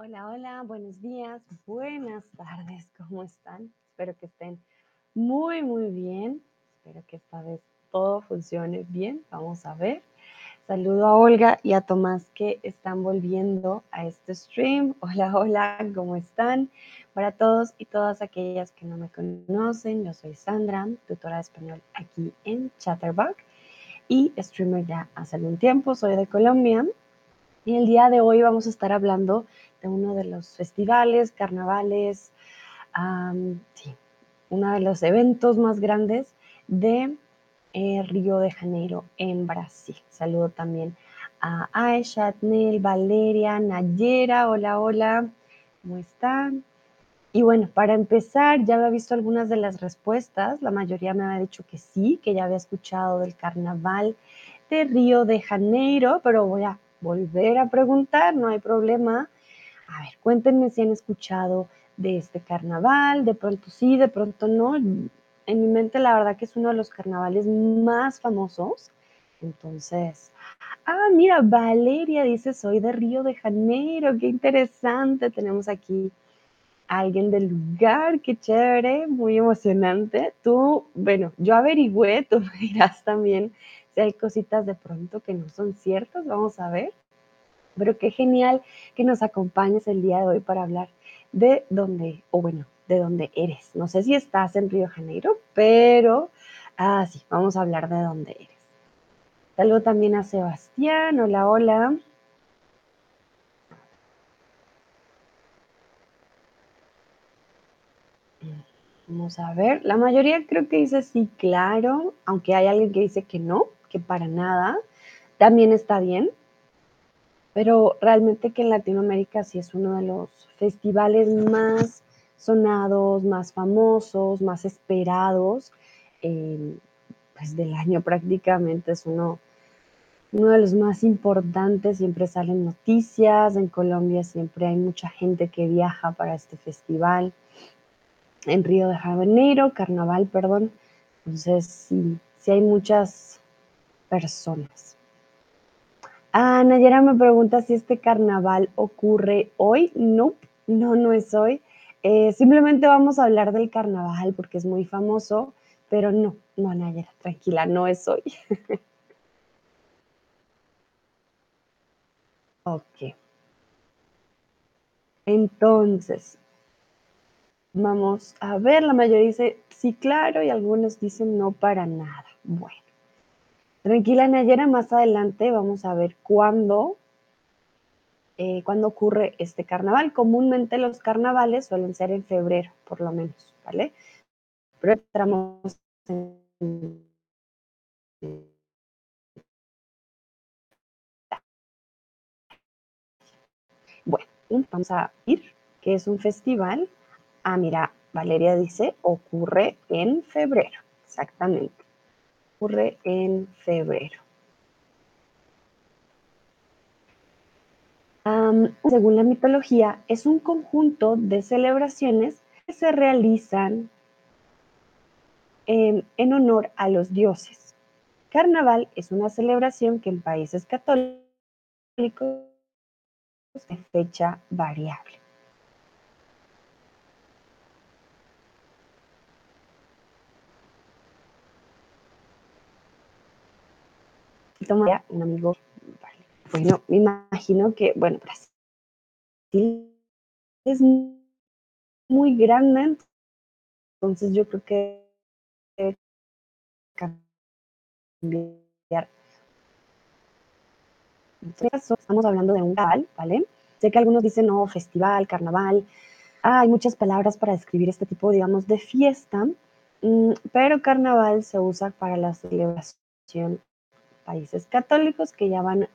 Hola, hola, buenos días, buenas tardes, ¿cómo están? Espero que estén muy, muy bien. Espero que esta vez todo funcione bien. Vamos a ver. Saludo a Olga y a Tomás que están volviendo a este stream. Hola, hola, ¿cómo están? Para todos y todas aquellas que no me conocen, yo soy Sandra, tutora de español aquí en Chatterbox y streamer ya hace algún tiempo. Soy de Colombia y el día de hoy vamos a estar hablando de uno de los festivales, carnavales, sí, uno de los eventos más grandes de eh, Río de Janeiro en Brasil. Saludo también a Aisha, Nel, Valeria, Nayera, hola, hola, ¿cómo están? Y bueno, para empezar, ya había visto algunas de las respuestas, la mayoría me había dicho que sí, que ya había escuchado del carnaval de Río de Janeiro, pero voy a volver a preguntar, no hay problema. A ver, cuéntenme si han escuchado de este carnaval, de pronto sí, de pronto no. En mi mente la verdad que es uno de los carnavales más famosos. Entonces, ah, mira, Valeria dice, soy de Río de Janeiro, qué interesante. Tenemos aquí a alguien del lugar, qué chévere, muy emocionante. Tú, bueno, yo averigüé, tú me dirás también si hay cositas de pronto que no son ciertas, vamos a ver. Pero qué genial que nos acompañes el día de hoy para hablar de dónde, o bueno, de dónde eres. No sé si estás en Río de Janeiro, pero ah, sí, vamos a hablar de dónde eres. Saludo también a Sebastián, hola, hola. Vamos a ver, la mayoría creo que dice sí, claro, aunque hay alguien que dice que no, que para nada, también está bien, pero realmente que en Latinoamérica sí es uno de los festivales más sonados, más famosos, más esperados, eh, pues del año prácticamente. Es uno, uno de los más importantes, siempre salen noticias, en Colombia siempre hay mucha gente que viaja para este festival, en Río de Janeiro, carnaval, perdón, entonces sí, sí hay muchas personas. Ah, Nayera me pregunta si este carnaval ocurre hoy. No, no, no es hoy. Eh, simplemente vamos a hablar del carnaval porque es muy famoso, pero no, no, Nayera, tranquila, no es hoy. ok. Entonces, vamos a ver, la mayoría dice sí, claro, y algunos dicen no para nada. Bueno. Tranquila, Nayera, más adelante vamos a ver cuándo, eh, ocurre este carnaval. Comúnmente los carnavales suelen ser en febrero, por lo menos, ¿vale? Pero entramos en... Bueno, vamos a ir, que es un festival. Ah, mira, Valeria dice, ocurre en febrero, exactamente ocurre en febrero. según la mitología, es un conjunto de celebraciones que se realizan en, en honor a los dioses. Carnaval es una celebración que en países católicos es fecha variable. Un amigo, bueno, me imagino que, bueno, Brasil es muy grande, entonces yo creo que cambiar. En este caso, estamos hablando de un carnaval, ¿vale? Sé que algunos dicen, no, festival, carnaval. Ah, hay muchas palabras para describir este tipo, digamos, de fiesta, mm, pero carnaval se usa para la celebración países católicos que ya van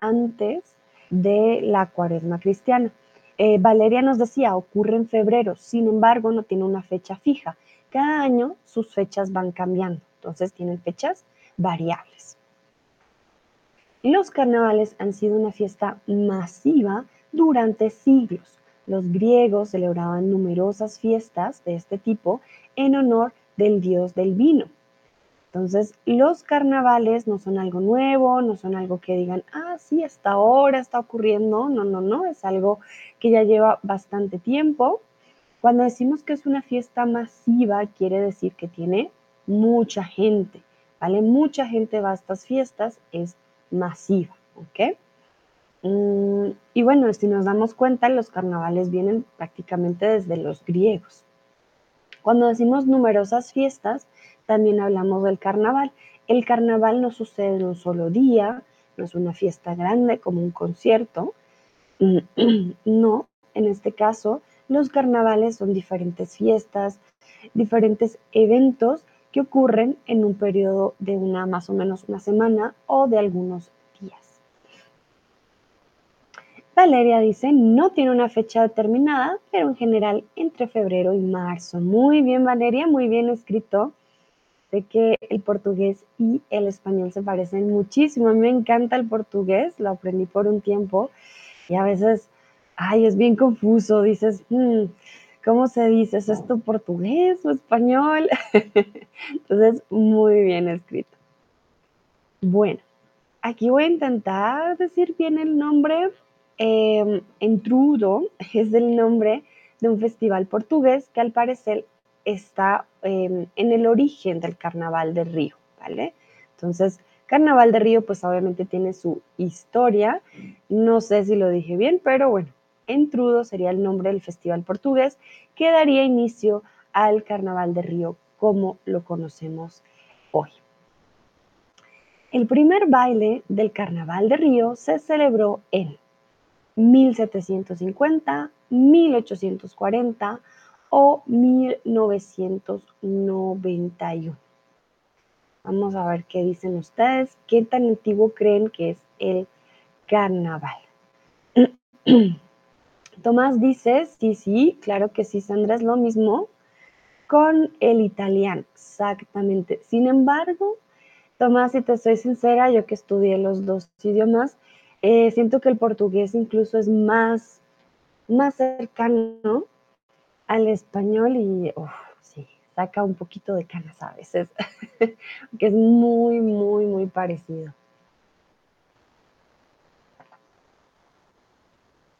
antes de la cuaresma cristiana. Eh, Valeria nos decía, ocurre en febrero, sin embargo no tiene una fecha fija. Cada año sus fechas van cambiando, entonces tienen fechas variables. Los carnavales han sido una fiesta masiva durante siglos. Los griegos celebraban numerosas fiestas de este tipo en honor del dios del vino. Entonces, los carnavales no son algo nuevo, no son algo que digan, ah, sí, hasta ahora está ocurriendo. No, no, no, es algo que ya lleva bastante tiempo. Cuando decimos que es una fiesta masiva, quiere decir que tiene mucha gente, ¿vale? Mucha gente va a estas fiestas, es masiva, ¿ok? Mm, y bueno, si nos damos cuenta, los carnavales vienen prácticamente desde los griegos. Cuando decimos numerosas fiestas, también hablamos del carnaval. El carnaval no sucede en un solo día, no es una fiesta grande como un concierto. No, en este caso, los carnavales son diferentes fiestas, diferentes eventos que ocurren en un periodo de una más o menos una semana o de algunos días. Valeria dice, no tiene una fecha determinada, pero en general entre febrero y marzo. Muy bien, Valeria, muy bien escrito que el portugués y el español se parecen muchísimo. A mí me encanta el portugués, lo aprendí por un tiempo y a veces, ay, es bien confuso. Dices, hmm, ¿cómo se dice? ¿Es esto portugués o español? Entonces, muy bien escrito. Bueno, aquí voy a intentar decir bien el nombre. Eh, Entrudo es el nombre de un festival portugués que al parecer está em, en el origen del Carnaval de Río, ¿vale? Entonces, Carnaval de Río, pues obviamente tiene su historia. No sé si lo dije bien, pero bueno, Entrudo sería el nombre del festival portugués que daría inicio al Carnaval de Río como lo conocemos hoy. El primer baile del Carnaval de Río se celebró en 1750, 1840, o 1991. Vamos a ver qué dicen ustedes, qué tan antiguo creen que es el carnaval. Tomás dice, sí, sí, claro que sí, Sandra, es lo mismo con el italiano, exactamente. Sin embargo, Tomás, si te soy sincera, yo que estudié los dos idiomas, eh, siento que el portugués incluso es más, más cercano al español y sí, saca un poquito de canas a veces, que es muy, muy, muy parecido.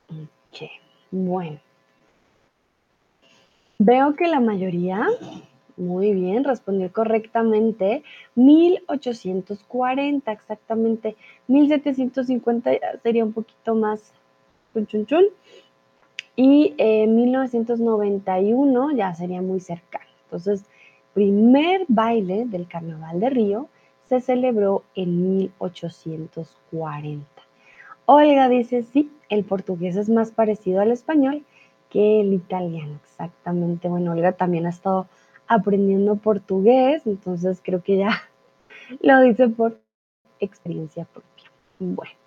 Ok, bueno. Veo que la mayoría, muy bien, respondió correctamente. 1840, exactamente. 1750 sería un poquito más chun, chun, chun y en 1991 ya sería muy cercano. Entonces, primer baile del Carnaval de Río se celebró en 1840. Olga dice, sí, el portugués es más parecido al español que el italiano, exactamente. Bueno, Olga también ha estado aprendiendo portugués, entonces creo que ya lo dice por experiencia propia. Bueno.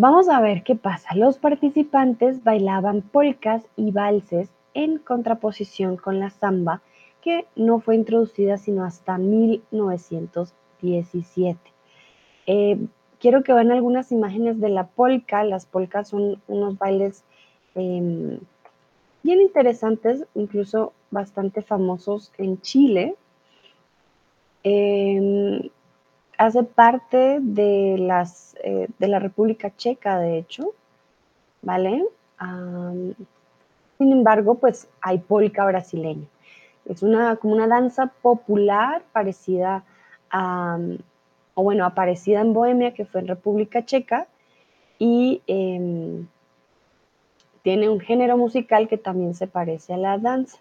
Vamos a ver qué pasa. Los participantes bailaban polcas y valses en contraposición con la samba, que no fue introducida sino hasta 1917. Eh, quiero que vean algunas imágenes de la polca. Las polcas son unos bailes em, bien interesantes, incluso bastante famosos en Chile. Em, hace parte de, las, eh, de la República Checa, de hecho, ¿vale? sin embargo, pues hay polka brasileña. Es una, como una danza popular parecida a, o bueno, aparecida en Bohemia, que fue en República Checa, y em, tiene un género musical que también se parece a la danza.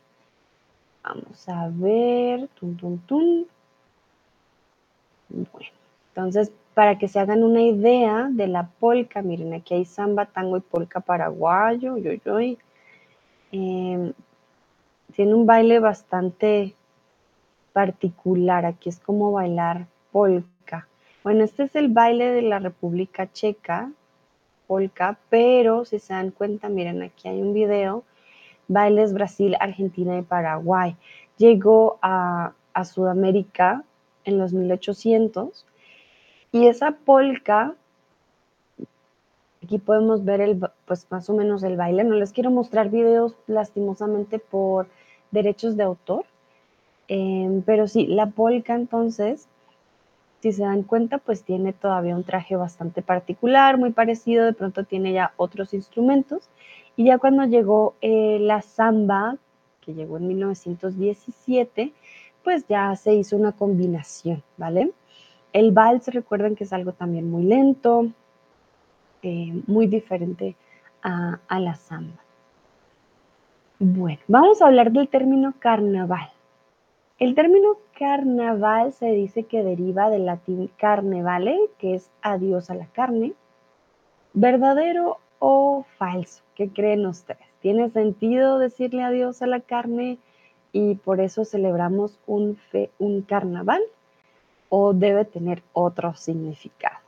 Vamos a ver, tum, tum, tum. Entonces, para que se hagan una idea de la polka, miren, aquí hay samba, tango y polka paraguayo, yo, yo, em, tiene un baile bastante particular, aquí es como bailar polka. Bueno, este es el baile de la República Checa, polka, pero si se dan cuenta, miren, aquí hay un video, bailes Brasil, Argentina y Paraguay. Llegó a Sudamérica en los 1800. Y esa polka, aquí podemos ver el, pues más o menos el baile. No les quiero mostrar videos lastimosamente por derechos de autor, Em, pero sí, la polka entonces, si se dan cuenta, pues tiene todavía un traje bastante particular, muy parecido, de pronto tiene ya otros instrumentos. Y ya cuando llegó eh, la samba, que llegó en 1917, pues ya se hizo una combinación, ¿vale? El vals, recuerden que es algo también muy lento, eh, muy diferente a, la samba. Bueno, vamos a hablar del término carnaval. El término carnaval se dice que deriva del latín carnevale, que es adiós a la carne. ¿Verdadero o falso? ¿Qué creen ustedes? ¿Tiene sentido decirle adiós a la carne y por eso celebramos un, un carnaval? ¿O debe tener otro significado?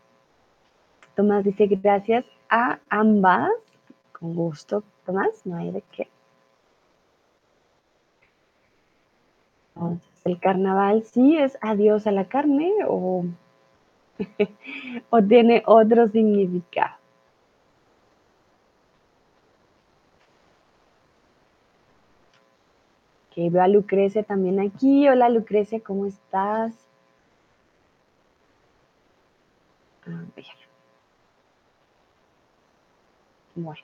Tomás dice gracias a ambas. Con gusto, Tomás, no hay de qué. Entonces, el carnaval sí es adiós a la carne o, o tiene otro significado. Veo a Lucrecia también aquí. Hola Lucrecia, ¿cómo estás? A. Bueno.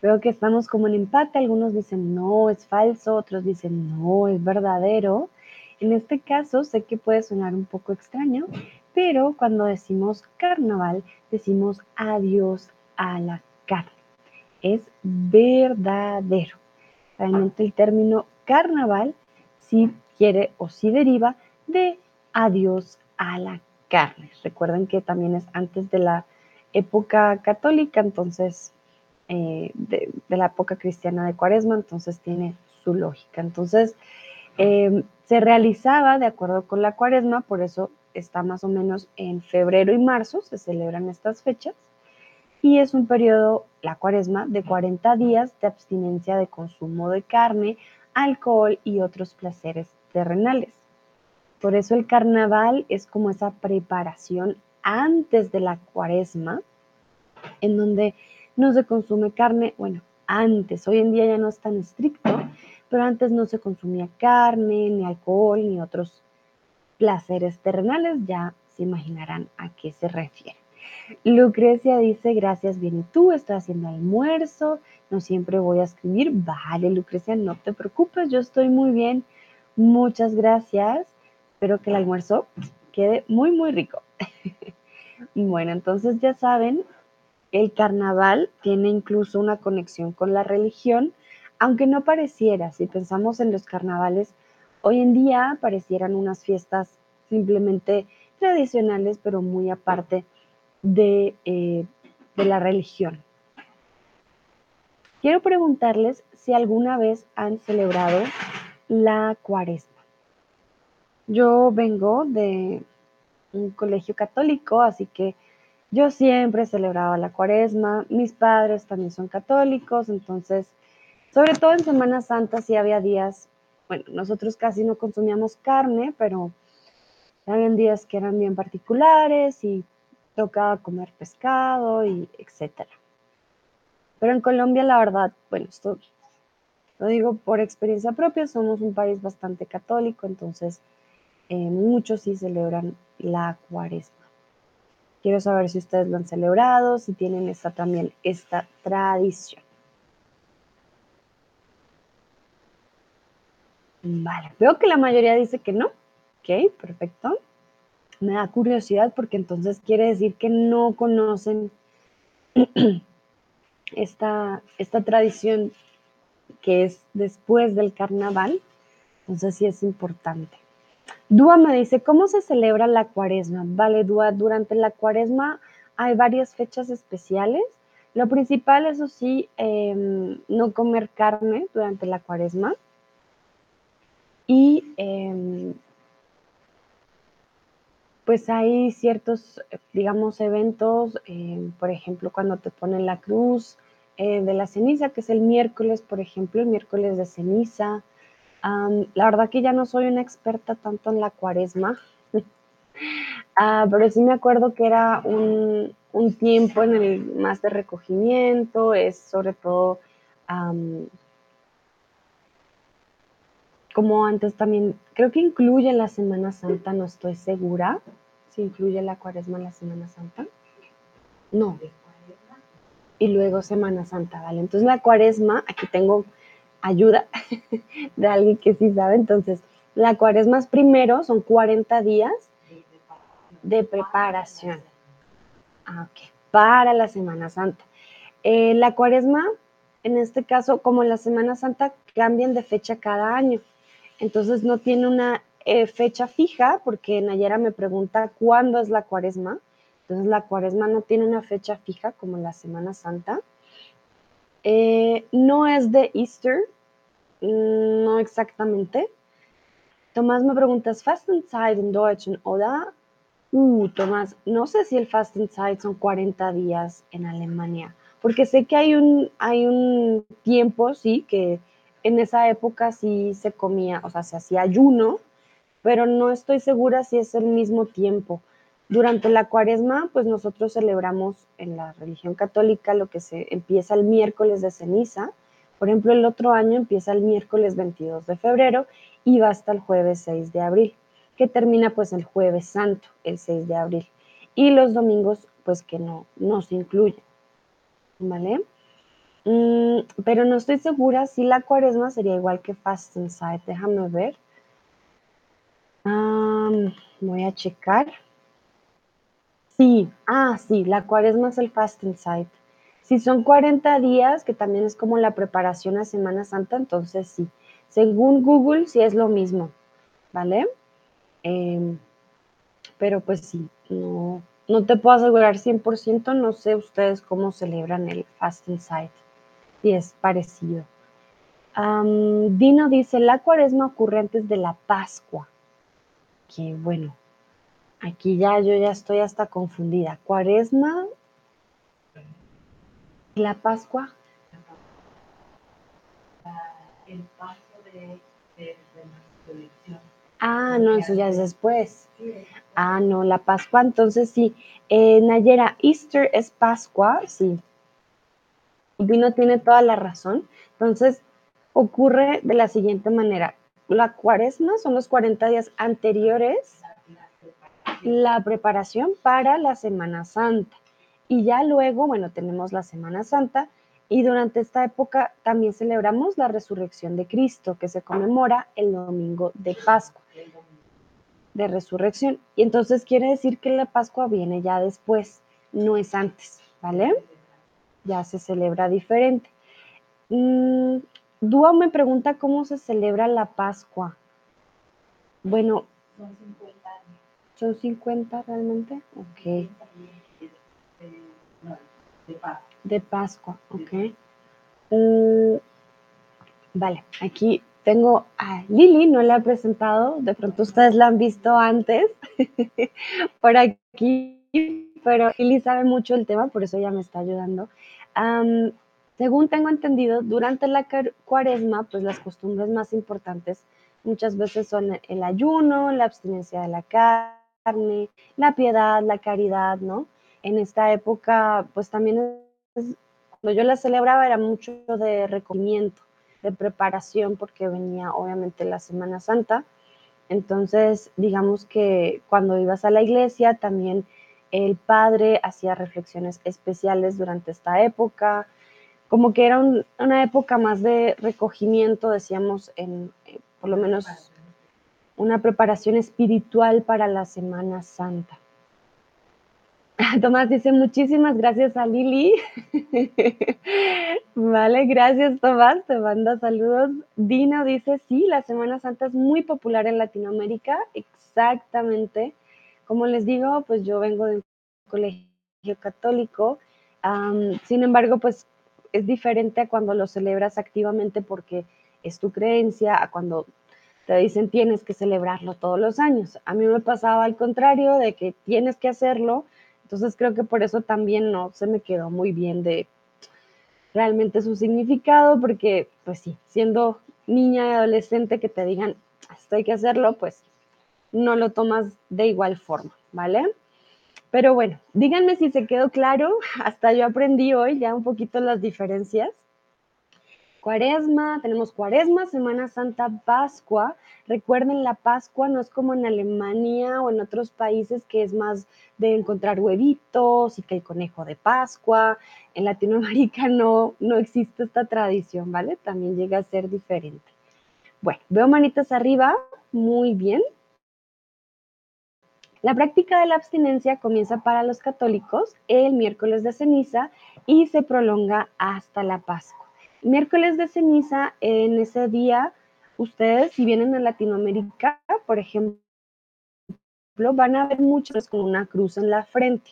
Veo que estamos como en empate, algunos dicen no, es falso, otros dicen no, es verdadero. En este caso sé que puede sonar un poco extraño, pero cuando decimos carnaval, decimos adiós a la carne. Es verdadero. Realmente el término carnaval sí quiere o sí deriva de adiós a la carne. Recuerden que también es antes de la época católica, entonces eh, de, la época cristiana de Cuaresma, entonces tiene su lógica. Entonces, em, se realizaba de acuerdo con la Cuaresma, por eso está más o menos en febrero y marzo, se celebran estas fechas, y es un periodo, la Cuaresma, de 40 días de abstinencia de consumo de carne, alcohol y otros placeres terrenales. Por eso el carnaval es como esa preparación antes de la cuaresma, en donde no se consume carne, bueno, antes, hoy en día ya no es tan estricto, pero antes no se consumía carne, ni alcohol, ni otros placeres terrenales, ya se imaginarán a qué se refiere. Lucrecia dice, gracias, bien, ¿y tú? Estoy haciendo almuerzo, no siempre voy a escribir. Vale, Lucrecia, no te preocupes, yo estoy muy bien. Muchas gracias. Espero que el almuerzo quede muy, muy rico. bueno, entonces ya saben, el carnaval tiene incluso una conexión con la religión, aunque no pareciera, si pensamos en los carnavales, hoy en día parecieran unas fiestas simplemente tradicionales, pero muy aparte de, eh, de la religión. Quiero preguntarles si alguna vez han celebrado la cuaresma. Yo vengo de un colegio católico, así que yo siempre celebraba la cuaresma, mis padres también son católicos, entonces, sobre todo en Semana Santa sí había días, bueno, nosotros casi no consumíamos carne, pero había días que eran bien particulares y tocaba comer pescado y etcétera. Pero en Colombia, la verdad, bueno, esto lo digo por experiencia propia, somos un país bastante católico, entonces eh, muchos sí celebran la cuaresma. Quiero saber si ustedes lo han celebrado, si tienen esta también esta tradición. Vale, veo que la mayoría dice que no. Ok, perfecto. Me da curiosidad porque entonces quiere decir que no conocen esta, esta tradición que es después del carnaval. Entonces sí es importante. Dúa me dice, ¿cómo se celebra la cuaresma? Vale, Dúa, durante la cuaresma hay varias fechas especiales. Lo principal, eso sí, em, no comer carne durante la cuaresma. Y em, pues hay ciertos, digamos, eventos, em, por ejemplo, cuando te ponen la cruz eh, de la ceniza, que es el miércoles, por ejemplo, el miércoles de ceniza. La verdad que ya no soy una experta tanto en la cuaresma, ah, pero sí me acuerdo que era un, tiempo en el más de recogimiento, es sobre todo como antes también, creo que incluye la Semana Santa, no estoy segura si incluye la cuaresma en la Semana Santa. No. Y luego Semana Santa, ¿vale? Entonces la cuaresma, aquí tengo ayuda de alguien que sí sabe, entonces la cuaresma es primero, son 40 días de preparación. Ah, ok, para la Semana Santa. Eh, la cuaresma, en este caso, como la Semana Santa, cambian de fecha cada año. Entonces no tiene una eh, fecha fija, porque Nayera me pregunta cuándo es la cuaresma. Entonces la cuaresma no tiene una fecha fija como la Semana Santa. Eh, no es de Easter, mm, no exactamente. Tomás me pregunta, ¿es Fastenzeit en Deutsch oder? Uh, Tomás, no sé si el Fastenzeit son 40 días en Alemania, porque sé que hay un, hay un tiempo, sí, que en esa época sí se comía, o sea, se hacía ayuno, pero no estoy segura si es el mismo tiempo. Durante la cuaresma, pues nosotros celebramos en la religión católica lo que se empieza el miércoles de ceniza. Por ejemplo, el otro año empieza el miércoles 22 de febrero y va hasta el jueves 6 de abril, que termina pues el jueves santo, el 6 de abril. Y los domingos, pues que no, no se incluyen. ¿Vale? Mm, pero no estoy segura si la cuaresma sería igual que Fastenzeit. Déjame ver. voy a checar. Sí, ah, sí, la cuaresma es el Fastenzeit. Si son 40 días, que también es como la preparación a Semana Santa, entonces sí. Según Google, sí es lo mismo, ¿vale? Em, pero pues sí, no, no te puedo asegurar 100%, no sé ustedes cómo celebran el Fastenzeit y es parecido. Dino dice, la cuaresma ocurre antes de la Pascua. Que bueno, aquí ya yo ya estoy hasta confundida. Cuaresma, la Pascua. El paso de, Ah, no, eso ya es después. Ah, no, la Pascua, entonces sí. Eh, Nayera, Easter es Pascua, sí. Vino tiene toda la razón. Entonces, ocurre de la siguiente manera. La cuaresma son los 40 días anteriores, la preparación para la Semana Santa. Y ya luego, bueno, tenemos la Semana Santa y durante esta época también celebramos la resurrección de Cristo, que se conmemora el domingo de Pascua, de resurrección. Y entonces quiere decir que la Pascua viene ya después, no es antes, ¿vale? Ya se celebra diferente. Mm, Dúa me pregunta cómo se celebra la Pascua. Bueno, son 50 años. ¿Son 50 realmente? Ok. De Pascua. ok. Mm, vale, aquí tengo a Lili, no la he presentado, de pronto ustedes la han visto antes por aquí, pero Lili sabe mucho el tema, por eso ella me está ayudando según tengo entendido, durante la cuaresma, pues las costumbres más importantes muchas veces son el ayuno, la abstinencia de la carne, la piedad, la caridad, ¿no? En esta época, pues también cuando yo la celebraba era mucho de recogimiento, de preparación, porque venía obviamente la Semana Santa. Entonces, digamos que cuando ibas a la iglesia también el padre hacía reflexiones especiales durante esta época, como que era una época más de recogimiento, decíamos, eh, por lo menos una preparación espiritual para la Semana Santa. Tomás dice muchísimas gracias a Lili. vale, gracias Tomás, te manda saludos. Dino dice, sí, la Semana Santa es muy popular en Latinoamérica, exactamente. Como les digo, pues yo vengo de un colegio católico, sin embargo, pues es diferente a cuando lo celebras activamente porque es tu creencia, a cuando te dicen tienes que celebrarlo todos los años. A mí me pasaba al contrario, de que tienes que hacerlo, entonces creo que por eso también no se me quedó muy bien de realmente su significado, porque pues sí, siendo niña y adolescente que te digan esto hay que hacerlo, pues no lo tomas de igual forma, ¿vale? Pero bueno, díganme si se quedó claro, hasta yo aprendí hoy ya un poquito las diferencias. Cuaresma, tenemos Cuaresma, Semana Santa, Pascua. Recuerden, la Pascua no es como en Alemania o en otros países que es más de encontrar huevitos y que el conejo de Pascua. En Latinoamérica no, no existe esta tradición, ¿vale? También llega a ser diferente. Bueno, veo manitas arriba, muy bien. La práctica de la abstinencia comienza para los católicos el miércoles de ceniza y se prolonga hasta la Pascua. Miércoles de ceniza, en ese día, ustedes si vienen a Latinoamérica, por ejemplo, van a ver muchos con una cruz en la frente.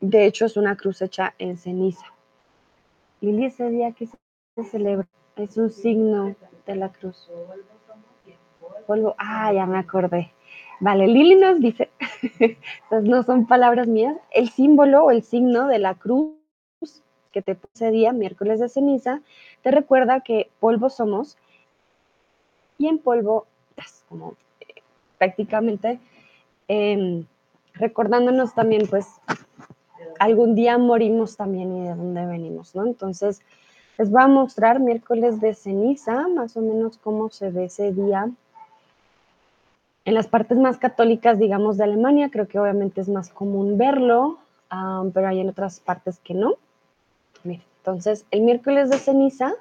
De hecho, es una cruz hecha en ceniza. Y ese día que se celebra es un signo de la cruz. Polvo, ah, ya me acordé. Vale, Lili nos dice, estas no son palabras mías, el símbolo o el signo de la cruz que te puse día, miércoles de ceniza, te recuerda que polvo somos y en polvo, pues, como eh, prácticamente em, recordándonos también, pues, algún día morimos también y de dónde venimos, ¿no? Entonces, les voy a mostrar miércoles de ceniza, más o menos cómo se ve ese día en las partes más católicas, digamos, de Alemania, creo que obviamente es más común verlo, pero hay en otras partes que no. entonces, el miércoles de ceniza,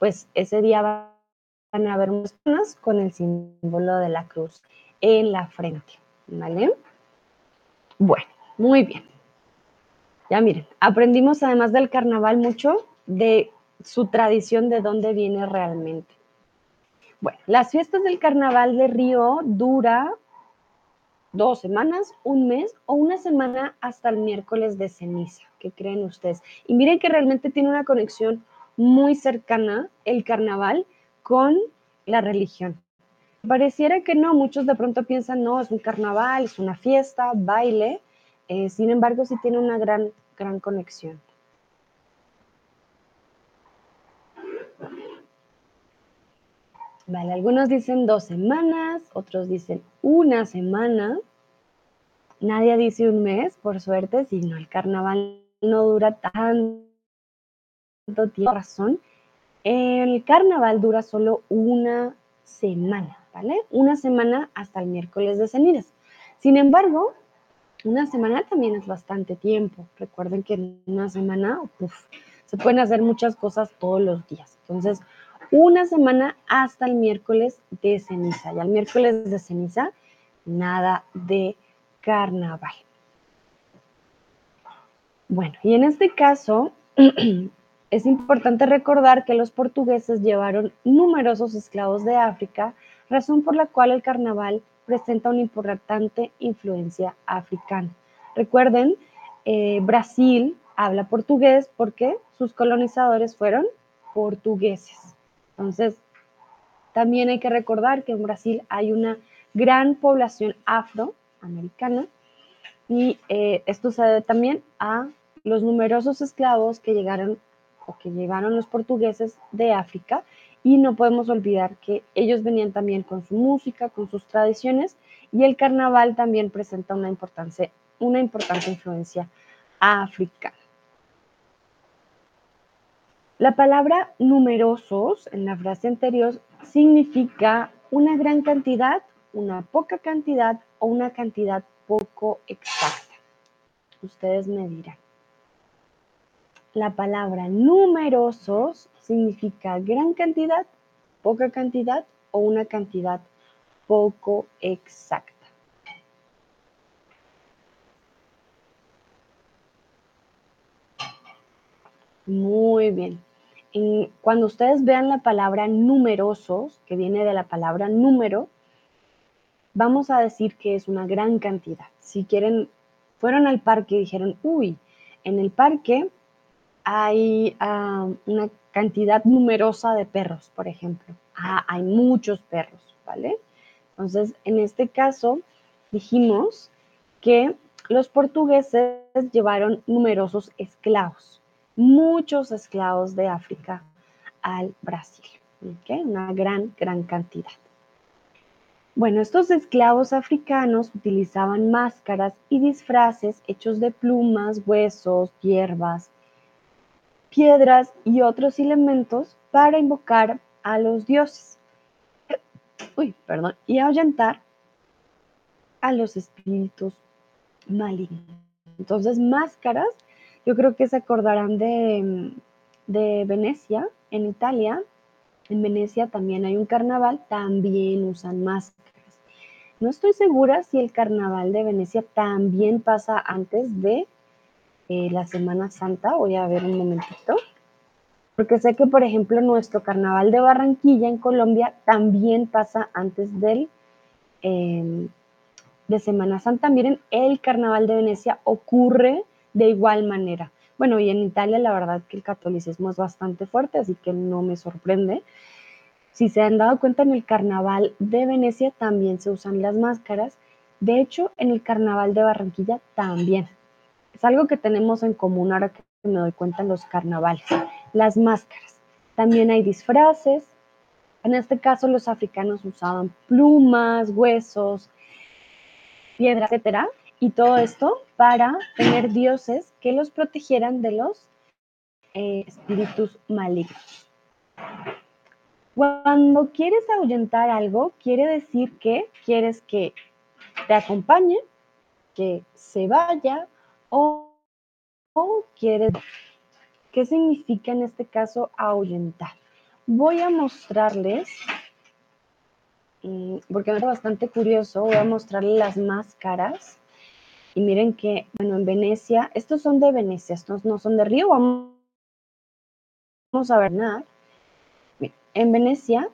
pues ese día van a haber personas con el símbolo de la cruz en la frente, ¿vale? Bueno, muy bien. Ya miren, aprendimos además del carnaval mucho de su tradición, de dónde viene realmente. Bueno, las fiestas del carnaval de Río dura dos semanas, un mes o una semana hasta el miércoles de ceniza. ¿Qué creen ustedes? Y miren que realmente tiene una conexión muy cercana el carnaval con la religión. Pareciera que no, muchos de pronto piensan, no, es un carnaval, es una fiesta, baile, eh, sin embargo sí tiene una gran, gran conexión. Vale, algunos dicen dos semanas, otros dicen una semana. Nadie dice un mes, por suerte, si no, el carnaval no dura tanto tiempo. Razón, el carnaval dura solo una semana, ¿vale? Una semana hasta el miércoles de cenizas. Sin embargo, una semana también es bastante tiempo. Recuerden que en una semana se pueden hacer muchas cosas todos los días. Entonces, una semana hasta el miércoles de ceniza. Y al miércoles de ceniza, nada de carnaval. Bueno, y en este caso es importante recordar que los portugueses llevaron numerosos esclavos de África, razón por la cual el carnaval presenta una importante influencia africana. Recuerden, eh, Brasil habla portugués porque sus colonizadores fueron portugueses. Entonces, también hay que recordar que en Brasil hay una gran población afroamericana y eh, esto se debe también a los numerosos esclavos que llegaron o que llevaron los portugueses de África y no podemos olvidar que ellos venían también con su música, con sus tradiciones y el carnaval también presenta una, importancia, una importante influencia africana. La palabra numerosos en la frase anterior significa una gran cantidad, una poca cantidad o una cantidad poco exacta. Ustedes me dirán. La palabra numerosos significa gran cantidad, poca cantidad o una cantidad poco exacta. Muy bien cuando ustedes vean la palabra numerosos, que viene de la palabra número, vamos a decir que es una gran cantidad. Si quieren, fueron al parque y dijeron, uy, en el parque hay ah, una cantidad numerosa de perros, por ejemplo. Ah, hay muchos perros, ¿vale? Entonces, en este caso, dijimos que los portugueses llevaron numerosos esclavos muchos esclavos de África al Brasil. Una gran, gran cantidad. Bueno, estos esclavos africanos utilizaban máscaras y disfraces hechos de plumas, huesos, hierbas, piedras y otros elementos para invocar a los dioses. Uy, perdón, y ahuyentar a los espíritus malignos. Entonces, máscaras, yo creo que se acordarán de, de Venecia, en Italia. En Venecia también hay un carnaval, también usan máscaras. No estoy segura si el carnaval de Venecia también pasa antes de eh, la Semana Santa. Voy a ver un momentito. Porque sé que, por ejemplo, nuestro carnaval de Barranquilla en Colombia también pasa antes del, em, de Semana Santa. Miren, el carnaval de Venecia ocurre de igual manera. Bueno, y en Italia la verdad que el catolicismo es bastante fuerte, así que no me sorprende. Si se han dado cuenta, en el carnaval de Venecia también se usan las máscaras. De hecho, en el carnaval de Barranquilla también. Es algo que tenemos en común ahora que me doy cuenta en los carnavales. Las máscaras. También hay disfraces. En este caso, los africanos usaban plumas, huesos, piedras, etcétera. Y todo esto para tener dioses que los protegieran de los eh, espíritus malignos. Cuando quieres ahuyentar algo, quiere decir que quieres que te acompañe, que se vaya o, o quieres... ¿Qué significa en este caso ahuyentar? Voy a mostrarles mm, porque me bastante curioso, voy a mostrarles las máscaras y miren que, bueno, en Venecia, estos son de Venecia, estos no son de Río, vamos, a ver nada. En Venecia,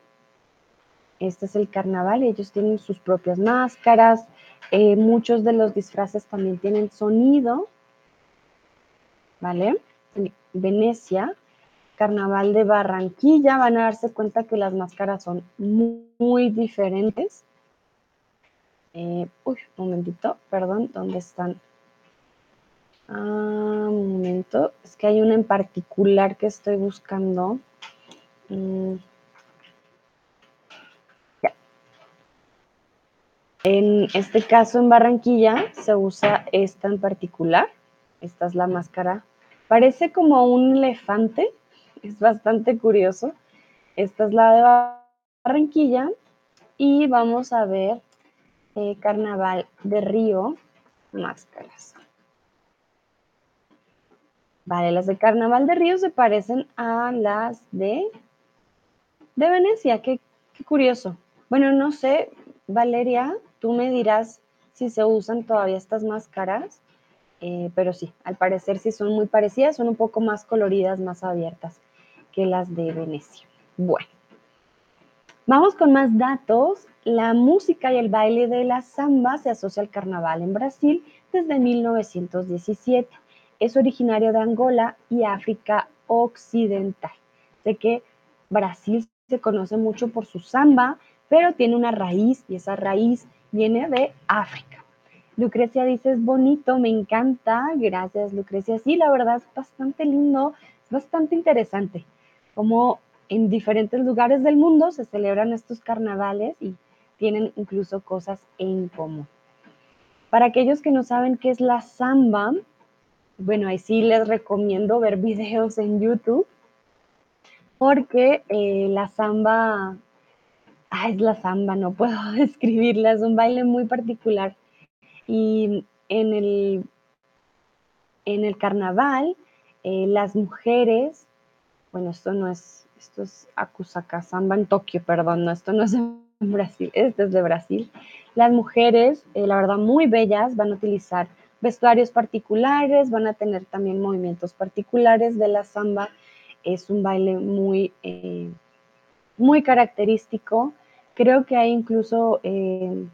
este es el carnaval, ellos tienen sus propias máscaras, eh, muchos de los disfraces también tienen sonido, ¿vale? En Venecia, carnaval de Barranquilla, van a darse cuenta que las máscaras son muy diferentes. Eh, uy, un momentito, perdón, ¿dónde están? Ah, un momento, es que hay una en particular que estoy buscando. Mm. En este caso, en Barranquilla, se usa esta en particular. Esta es la máscara. Parece como un elefante. Es bastante curioso. Esta es la de Barranquilla. Y vamos a ver eh, Carnaval de Río, máscaras. Vale, las de Carnaval de Río se parecen a las de, de Venecia. Qué, curioso. Bueno, no sé, Valeria, tú me dirás si se usan todavía estas máscaras, eh, pero sí, al parecer sí son muy parecidas, son un poco más coloridas, más abiertas que las de Venecia. Bueno, vamos con más datos la música y el baile de la samba se asocia al carnaval en Brasil desde 1917. Es originario de Angola y África Occidental. Sé que Brasil se conoce mucho por su samba, pero tiene una raíz y esa raíz viene de África. Lucrecia dice, es bonito, me encanta. Gracias, Lucrecia. Sí, la verdad es bastante lindo, es bastante interesante. Como en diferentes lugares del mundo se celebran estos carnavales y tienen incluso cosas en común. Para aquellos que no saben qué es la samba, bueno, ahí sí les recomiendo ver videos en YouTube, porque eh, la samba, ah, es la samba, no puedo describirla, es un baile muy particular. Y en el, en el carnaval, eh, las mujeres, bueno, esto no es, esto es Akusaka Samba en Tokio, perdón, no, esto no es Brasil, este es de Brasil. Las mujeres, eh, la verdad, muy bellas, van a utilizar vestuarios particulares, van a tener también movimientos particulares de la samba. Es un baile muy, eh, muy característico. Creo que hay incluso eh,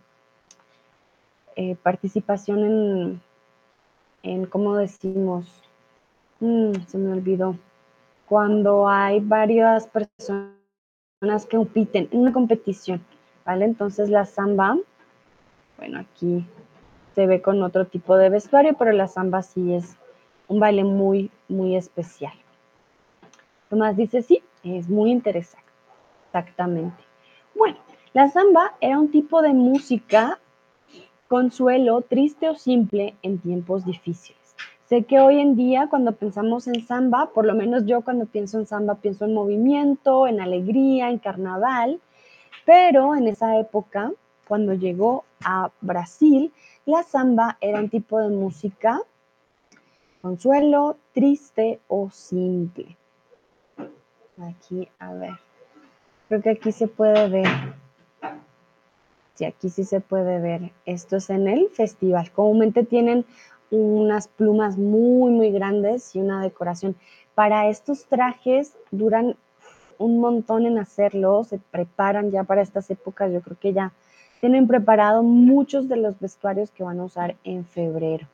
participación en, en, ¿cómo decimos? Mm, se me olvidó. Cuando hay varias personas que compiten en una competición. ¿Vale? Entonces la samba, bueno, aquí se ve con otro tipo de vestuario, pero la samba sí es un baile muy, muy especial. Tomás dice, sí, es muy interesante. Exactamente. Bueno, la samba era un tipo de música consuelo, triste o simple en tiempos difíciles. Sé que hoy en día cuando pensamos en samba, por lo menos yo cuando pienso en samba pienso en movimiento, en alegría, en carnaval, pero en esa época, cuando llegó a Brasil, la samba era un tipo de música consuelo, triste o simple. Aquí, a ver. Creo que aquí se puede ver. Sí, aquí sí se puede ver. Esto es en el festival. Comúnmente tienen unas plumas muy, muy grandes y una decoración. Para estos trajes duran un montón en hacerlo, se preparan ya para estas épocas, yo creo que ya tienen preparado muchos de los vestuarios que van a usar en febrero.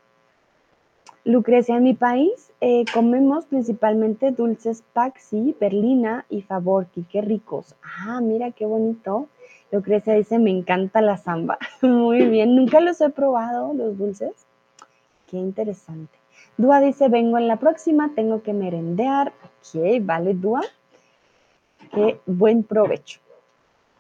Lucrecia, en mi país eh, comemos principalmente dulces Paxi, Berlina y Favorki, qué ricos. Ah, mira qué bonito. Lucrecia dice, me encanta la samba. Muy bien, nunca los he probado, los dulces. Qué interesante. Dúa dice, vengo en la próxima, tengo que merendear. Ok, vale, Dúa. Qué buen provecho.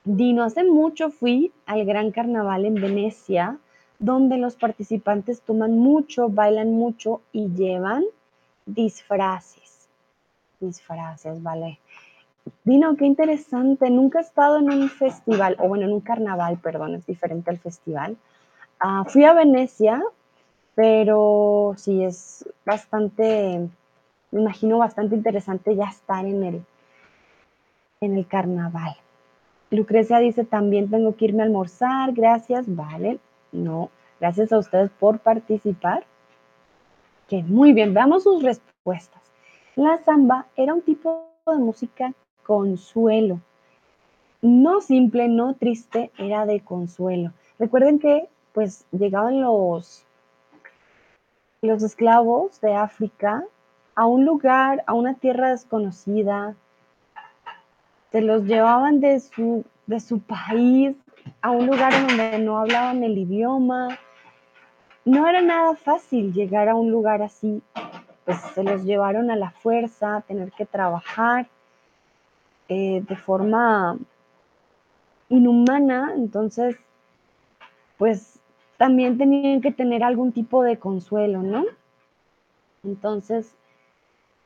Dino, hace mucho fui al Gran Carnaval en Venecia, donde los participantes toman mucho, bailan mucho y llevan disfraces. Disfraces, vale. Dino, qué interesante. Nunca he estado en un festival, o bueno, en un carnaval, perdón, es diferente al festival. Ah, fui a Venecia, pero sí es bastante, me imagino bastante interesante ya estar en el, en el carnaval. Lucrecia dice, también tengo que irme a almorzar, gracias, vale, no, gracias a ustedes por participar. Que muy bien, veamos sus respuestas. La samba era un tipo de música consuelo. No simple, no triste, era de consuelo. Recuerden que pues llegaban los, los esclavos de África a un lugar, a una tierra desconocida, se los llevaban de su, de su país a un lugar donde no hablaban el idioma. No era nada fácil llegar a un lugar así, pues se los llevaron a la fuerza, tener que trabajar eh, de forma inhumana, entonces, pues también tenían que tener algún tipo de consuelo, ¿no? Entonces,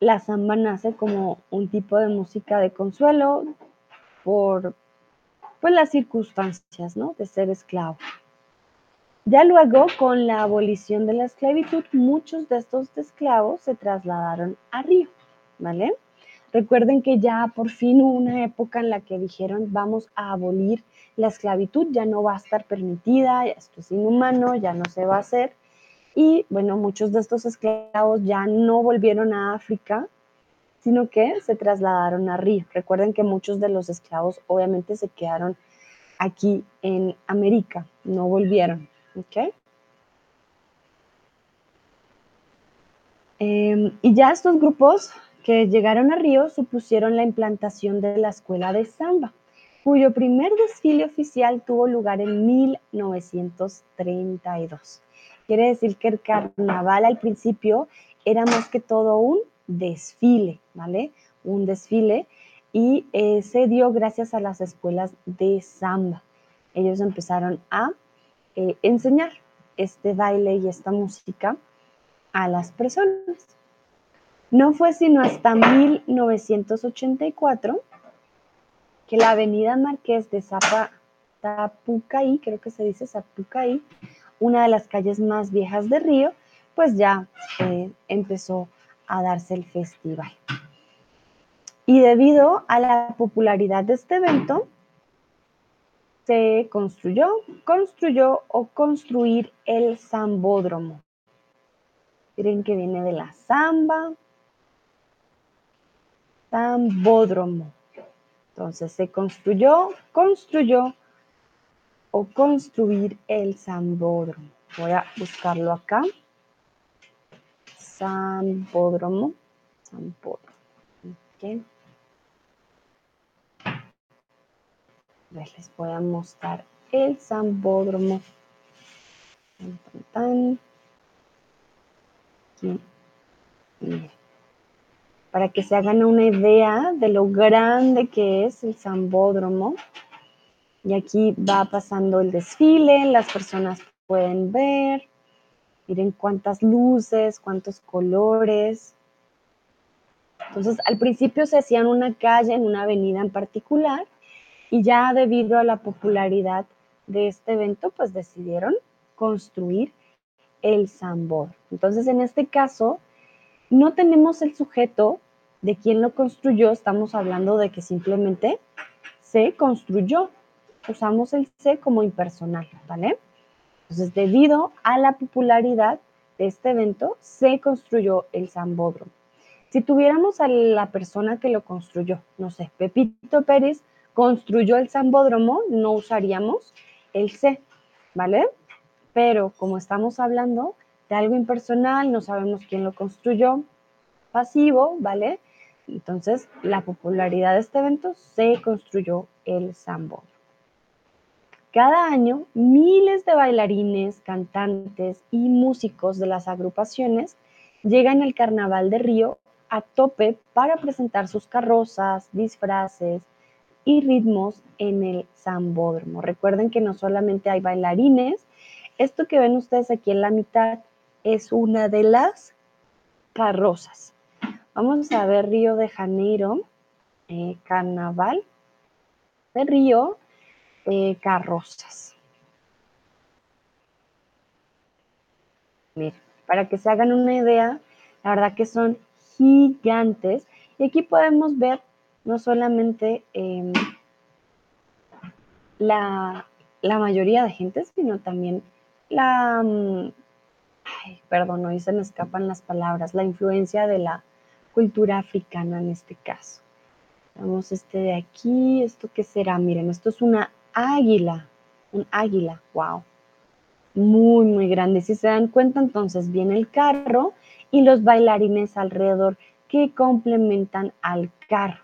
la samba nace como un tipo de música de consuelo por pues, las circunstancias ¿no? de ser esclavo. Ya luego, con la abolición de la esclavitud, muchos de estos esclavos se trasladaron a Río, ¿vale? Recuerden que ya por fin hubo una época en la que dijeron vamos a abolir la esclavitud, ya no va a estar permitida, esto es inhumano, ya no se va a hacer. Y bueno, muchos de estos esclavos ya no volvieron a África, sino que se trasladaron a Río. Recuerden que muchos de los esclavos obviamente se quedaron aquí en América, no volvieron. ¿ok? Em, y ya estos grupos que llegaron a Río supusieron la implantación de la escuela de samba, cuyo primer desfile oficial tuvo lugar en 1932. Quiere decir que el carnaval al principio era más que todo un desfile, ¿vale? Un desfile y eh, se dio gracias a las escuelas de samba. Ellos empezaron a eh, enseñar este baile y esta música a las personas. No fue sino hasta 1984 que la avenida Marqués de Zapucaí, creo que se dice Zapucaí, una de las calles más viejas de Río, pues ya eh, empezó a darse el festival. Y debido a la popularidad de este evento, se construyó, construyó o construir el zambódromo. Miren que viene de la samba, zambódromo. Entonces se construyó, construyó o construir el Zambódromo. Voy a buscarlo acá. Zambódromo. Les voy a mostrar el Zambódromo. Para que se hagan una idea de lo grande que es el Zambódromo. Y aquí va pasando el desfile, las personas pueden ver Miren cuántas luces, cuántos colores. Entonces, al principio se hacía en una calle, en una avenida en particular, y ya debido a la popularidad de este evento, pues decidieron construir el Sambor. Entonces, en este caso, no tenemos el sujeto de quién lo construyó, estamos hablando de que simplemente se construyó. Usamos el se como impersonal, ¿vale? Entonces, debido a la popularidad de este evento, se construyó el Sambódromo. Si tuviéramos a la persona que lo construyó, no sé, Pepito Pérez construyó el Sambódromo, no usaríamos el se, ¿vale? Pero como estamos hablando de algo impersonal, no sabemos quién lo construyó, pasivo, ¿vale? Entonces, la popularidad de este evento se construyó el Sambódromo. Cada año, miles de bailarines, cantantes y músicos de las agrupaciones llegan al Carnaval de Río a tope para presentar sus carrozas, disfraces y ritmos en el Sambódromo. Recuerden que no solamente hay bailarines, esto que ven ustedes aquí en la mitad es una de las carrozas. Vamos a ver Río de Janeiro, eh, Carnaval de Río, eh, carrozas. Miren, para que se hagan una idea, la verdad que son gigantes. Y aquí podemos ver no solamente em, la, mayoría de gente, sino también la, mm, perdón, hoy se me escapan las palabras, la influencia de la cultura africana en este caso. Vamos este de aquí, ¿esto qué será? Miren, esto es una águila, un águila, wow, muy, muy grande. Si se dan cuenta, entonces viene el carro y los bailarines alrededor que complementan al carro.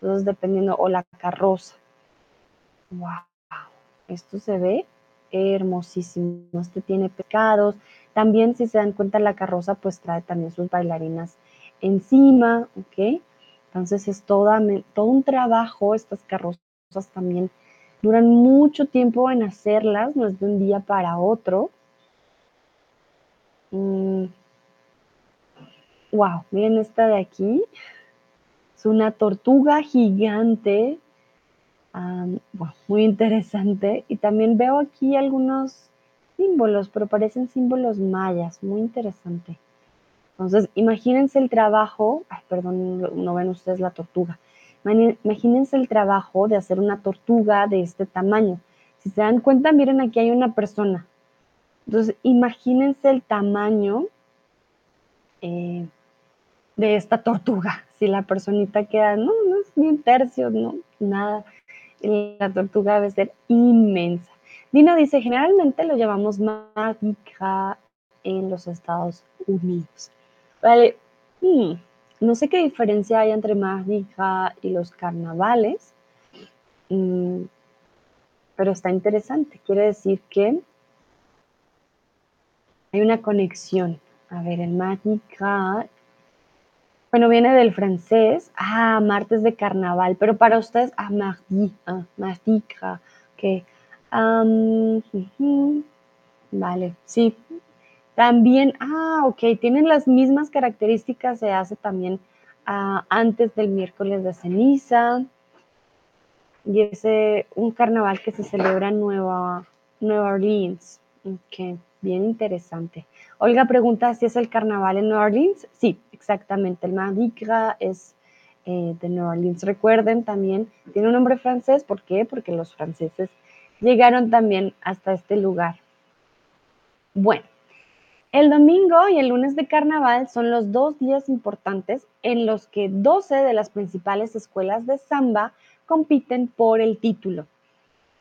Entonces, dependiendo, o la carroza. ¡Wow! Esto se ve hermosísimo. Este tiene pecados. También, si se dan cuenta, la carroza pues trae también sus bailarinas encima, ¿ok? Entonces es todo un trabajo. Estas carrozas también duran mucho tiempo en hacerlas, no es de un día para otro. Mm, Wow, miren esta de aquí. Es una tortuga gigante. muy interesante. Y también veo aquí algunos símbolos, pero parecen símbolos mayas. Muy interesante. Entonces, imagínense el trabajo. Ay, perdón, no ven ustedes la tortuga. Imagínense el trabajo de hacer una tortuga de este tamaño. Si se dan cuenta, miren aquí hay una persona. Entonces, imagínense el tamaño eh, de esta tortuga. Si la personita queda, no, no es ni un tercio, no, nada. La tortuga debe ser inmensa. Dina dice, generalmente lo llamamos Mardi en los Estados Unidos. Vale, hmm, no sé qué diferencia hay entre Mardi y los carnavales, mm, pero está interesante. Quiere decir que hay una conexión. A ver, el Mardi bueno, viene del francés, ah, martes de carnaval, pero para ustedes, ah, mardi, ah, ok. vale, sí. También, ah, ok, tienen las mismas características, se hace también ah, antes del miércoles de ceniza. Y es un carnaval que se celebra en Nueva, Orleans. Ok, bien interesante. Olga pregunta si es el carnaval en Nueva Orleans. Sí, exactamente. El Mardi Gras es eh, de Nueva Orleans. Recuerden también, tiene un nombre francés. ¿Por qué? Porque los franceses llegaron también hasta este lugar. Bueno, el domingo y el lunes de carnaval son los dos días importantes en los que 12 de las principales escuelas de samba compiten por el título.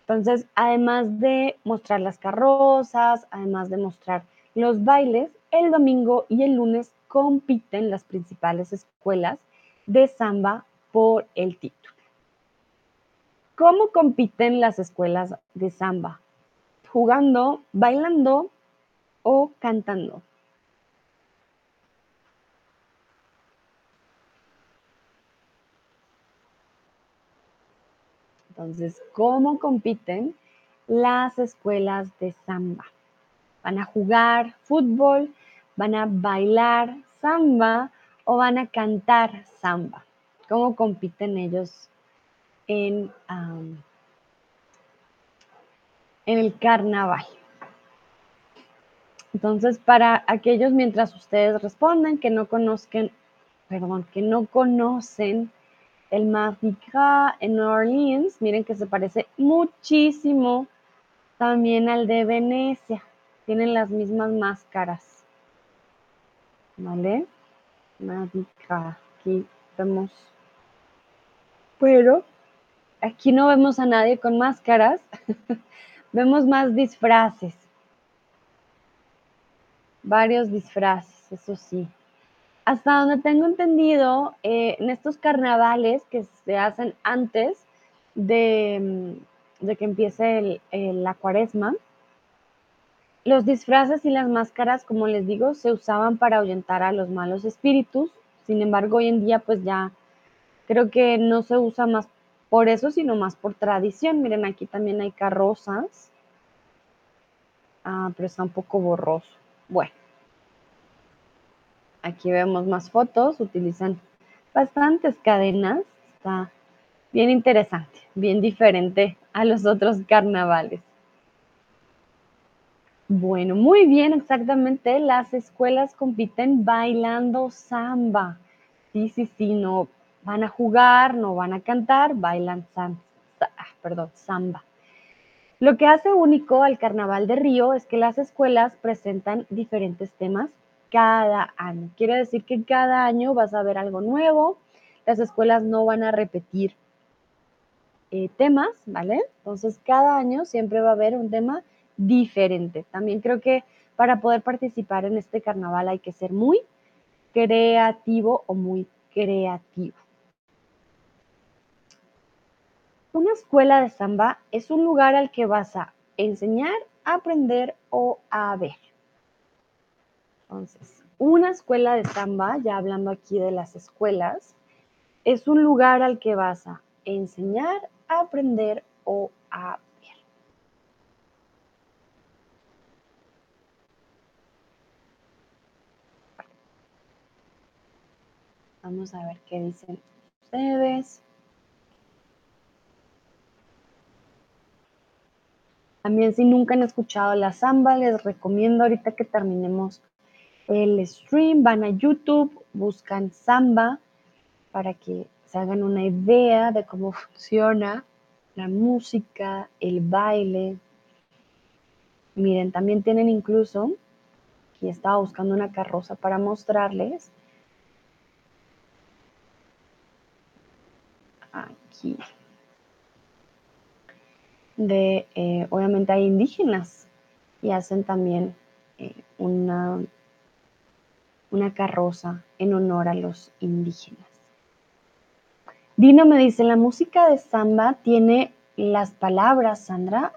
Entonces, además de mostrar las carrozas, además de mostrar los bailes, el domingo y el lunes compiten las principales escuelas de samba por el título. ¿Cómo compiten las escuelas de samba? Jugando, bailando o cantando. Entonces, ¿cómo compiten las escuelas de samba? ¿Van a jugar fútbol? ¿Van a bailar samba? ¿O van a cantar samba? ¿Cómo compiten ellos en, en el carnaval? Entonces, para aquellos mientras ustedes responden que no conozcan, perdón, que no conocen el Mardi Gras en New Orleans, miren que se parece muchísimo también al de Venecia. Tienen las mismas máscaras. ¿Vale? Mardi Gras. Aquí vemos. Pero aquí no vemos a nadie con máscaras. vemos más disfraces. Varios disfraces, eso sí. Hasta donde tengo entendido, eh, en estos carnavales que se hacen antes de, mm, que empiece la cuaresma, los disfraces y las máscaras, como les digo, se usaban para ahuyentar a los malos espíritus. Sin embargo, hoy en día, pues ya creo que no se usa más por eso, sino más por tradición. Miren, aquí también hay carrozas. Ah, pero está un poco borroso. Bueno. Aquí vemos más fotos, utilizan bastantes cadenas, está bien interesante, bien diferente a los otros carnavales. Bueno, muy bien, exactamente. Las escuelas compiten bailando samba. Sí, sí, sí, no van a jugar, no van a cantar, bailan samba, ah, perdón, samba. Lo que hace único al Carnaval de Río es que las escuelas presentan diferentes temas cada año. Quiere decir que cada año vas a ver algo nuevo, las escuelas no van a repetir eh, temas, ¿vale? Entonces cada año siempre va a haber un tema diferente. También creo que para poder participar en este carnaval hay que ser muy creativo o muy creativo. Una escuela de samba es un lugar al que vas a enseñar, aprender o a ver. Entonces, una escuela de samba, ya hablando aquí de las escuelas, es un lugar al que vas a enseñar, aprender o a ver. Vamos a ver qué dicen ustedes. También si nunca han escuchado la samba, les recomiendo ahorita que terminemos el stream, van a YouTube, buscan samba para que se hagan una idea de cómo funciona la música, el baile. Miren, también tienen incluso, aquí estaba buscando una carroza para mostrarles. Aquí. De, eh, obviamente hay indígenas y hacen también eh, una una carroza en honor a los indígenas. Dino me dice, la música de samba tiene las palabras, Sandra.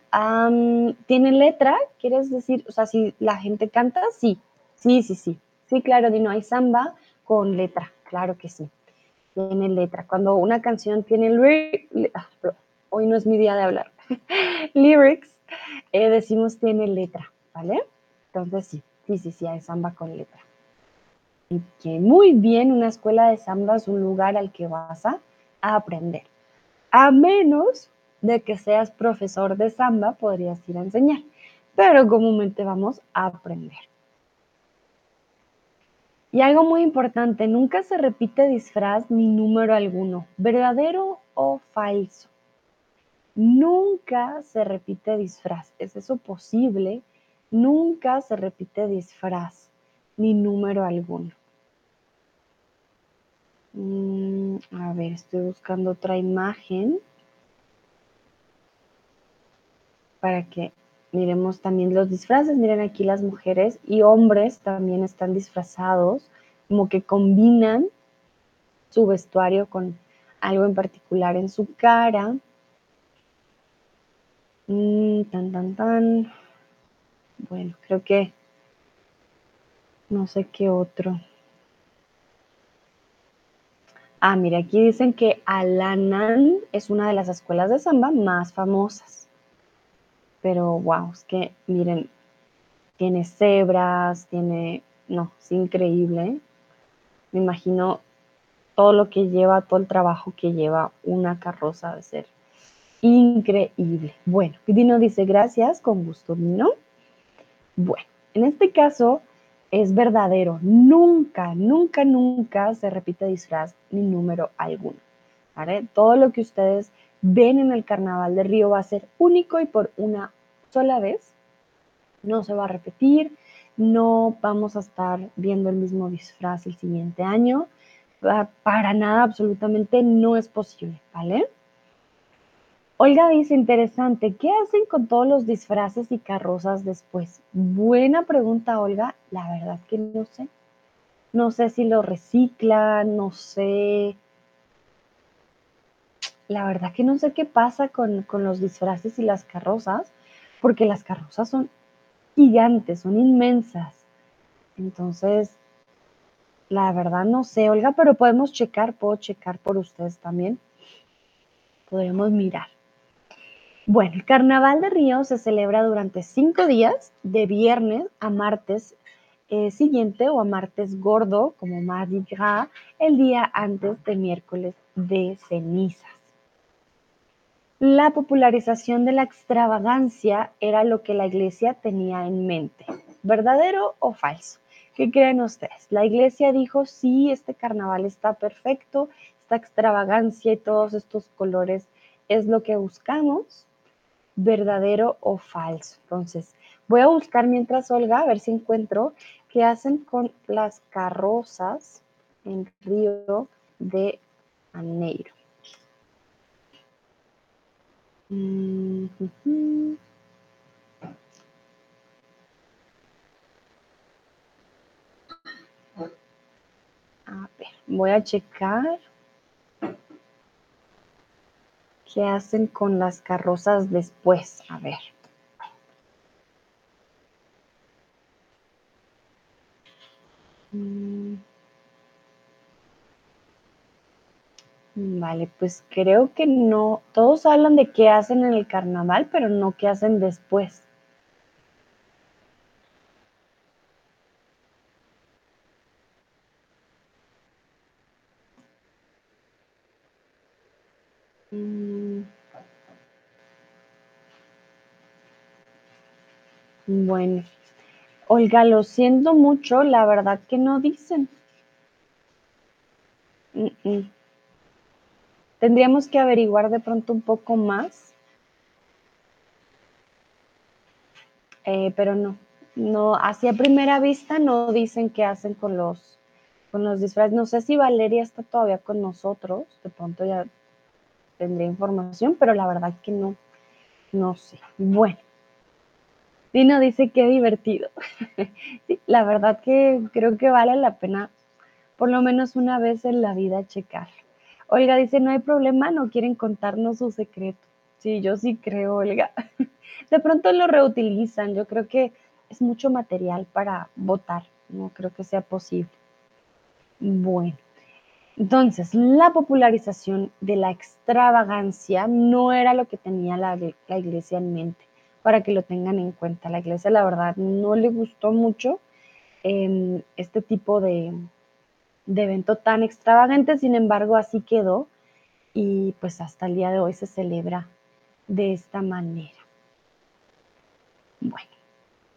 ¿Tiene letra? ¿Quieres decir? O sea, si la gente canta, sí. Sí, sí, sí. Sí, claro, Dino, hay samba con letra. Claro que sí. Tiene letra. Cuando una canción tiene ah, hoy no es mi día de hablar. lyrics, eh, decimos tiene letra, ¿vale? Entonces sí, sí, sí, sí, hay samba con letra que muy bien una escuela de samba es un lugar al que vas a aprender. A menos de que seas profesor de samba, podrías ir a enseñar, pero comúnmente vamos a aprender. Y algo muy importante, nunca se repite disfraz ni número alguno, verdadero o falso. Nunca se repite disfraz. ¿Es eso posible? Nunca se repite disfraz ni número alguno. Mm, a ver, estoy buscando otra imagen para que miremos también los disfraces. Miren aquí las mujeres y hombres también están disfrazados, como que combinan su vestuario con algo en particular en su cara. Mm, tan, tan, tan. Bueno, creo que no sé qué otro. Ah, mira, aquí dicen que Alanan es una de las escuelas de samba más famosas. Pero wow, es que miren, tiene cebras, tiene, no, es increíble. Me imagino todo lo que lleva, todo el trabajo que lleva una carroza de ser increíble. Bueno, Dino dice gracias, con gusto, Dino. Bueno, en este caso es verdadero. Nunca, nunca, nunca se repite disfraz ni número alguno. ¿vale? Todo lo que ustedes ven en el carnaval de Río va a ser único y por una sola vez. No se va a repetir, no vamos a estar viendo el mismo disfraz el siguiente año. Para nada, absolutamente no es posible, ¿vale? Olga dice, interesante, ¿qué hacen con todos los disfraces y carrozas después? Buena pregunta, Olga. La verdad que no sé. No sé si lo reciclan, no sé. La verdad que no sé qué pasa con, con los disfraces y las carrozas, porque las carrozas son gigantes, son inmensas. Entonces, la verdad no sé, Olga, pero podemos checar, puedo checar por ustedes también. Podemos mirar. Bueno, el Carnaval de Río se celebra durante cinco días, de viernes a martes eh, siguiente o a martes gordo, como Mardi Gras, el día antes de miércoles de cenizas. La popularización de la extravagancia era lo que la iglesia tenía en mente. ¿Verdadero o falso? ¿Qué creen ustedes? La iglesia dijo, sí, este carnaval está perfecto, esta extravagancia y todos estos colores es lo que buscamos verdadero o falso. Entonces, voy a buscar mientras Olga, a ver si encuentro qué hacen con las carrozas en Río de Janeiro. A ver, voy a checar. ¿Qué hacen con las carrozas después? A ver. Mm. Vale, pues creo que no. Todos hablan de qué hacen en el carnaval, pero no qué hacen después. Bueno, Olga, lo siento mucho, la verdad que no dicen. Tendríamos que averiguar de pronto un poco más. Eh, pero no, no, hacia primera vista no dicen qué hacen con los, con los disfraces. No sé si Valeria está todavía con nosotros, de pronto ya tendría información, pero la verdad que no, no sé. Bueno, Dino dice que divertido. la verdad que creo que vale la pena por lo menos una vez en la vida checar. Olga dice, no hay problema, no quieren contarnos su secreto. Sí, yo sí creo, Olga. De pronto lo reutilizan, yo creo que es mucho material para votar, no creo que sea posible. Bueno, entonces, la popularización de la extravagancia no era lo que tenía la, la iglesia en mente, para que lo tengan en cuenta. La iglesia, la verdad, no le gustó mucho em, este tipo de, de evento tan extravagante, sin embargo, así quedó y pues hasta el día de hoy se celebra de esta manera. Bueno,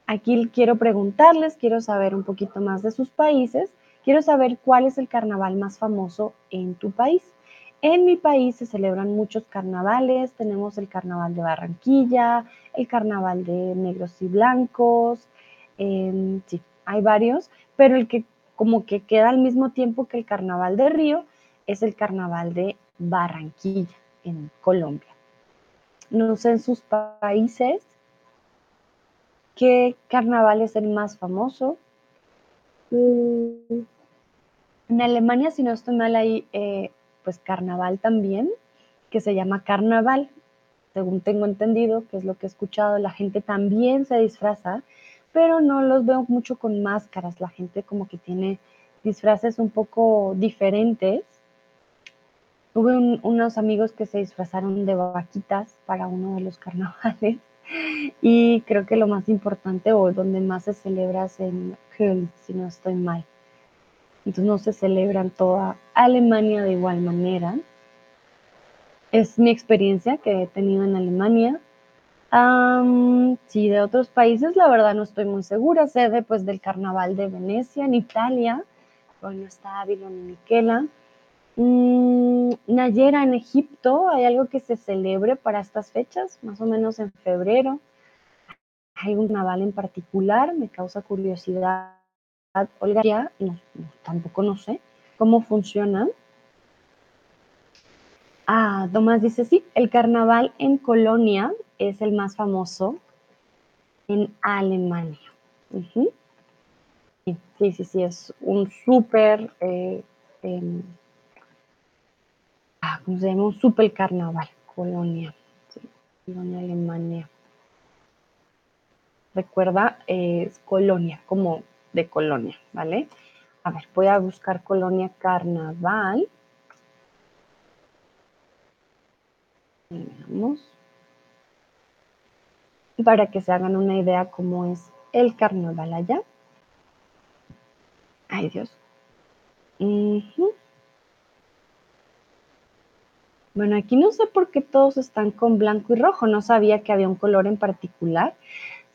aquí quiero preguntarles, quiero saber un poquito más de sus países, quiero saber cuál es el carnaval más famoso en tu país. En mi país se celebran muchos carnavales, tenemos el carnaval de Barranquilla, el carnaval de negros y blancos, em, sí, hay varios, pero el que como que queda al mismo tiempo que el carnaval de Río es el carnaval de Barranquilla en Colombia. No sé en sus países qué carnaval es el más famoso. Mm, en Alemania, si no estoy mal, hay eh, pues carnaval también, que se llama carnaval. Según tengo entendido, que es lo que he escuchado, la gente también se disfraza pero no los veo mucho con máscaras. La gente como que tiene disfraces un poco diferentes. Tuve unos amigos que se disfrazaron de vaquitas para uno de los carnavales. y creo que lo más importante o donde más se celebra es en Köln, si no estoy mal. Entonces no se celebra en toda Alemania de igual manera. Es mi experiencia que he tenido en Alemania. sí, de otros países, la verdad no estoy muy segura. Sé pues, del carnaval de Venecia en Italia. Bueno, está Ávila ni Miquela. Mm, Nayera en Egipto, ¿hay algo que se celebre para estas fechas? Más o menos en febrero. ¿Hay un carnaval en particular? Me causa curiosidad. Olga, ya, no, tampoco no sé cómo funciona. Ah, Tomás dice, sí, el carnaval en Colonia es el más famoso en Alemania. sí, sí, sí, es un súper, eh, em, ah, ¿cómo se llama? Un súper carnaval, Colonia, Colonia, Alemania. Recuerda, es Colonia, como de Colonia, ¿vale? A ver, voy a buscar Colonia Carnaval. Veamos. Para que se hagan una idea cómo es el carnaval allá. Ay, Dios. Bueno, aquí no sé por qué todos están con blanco y rojo. No sabía que había un color en particular.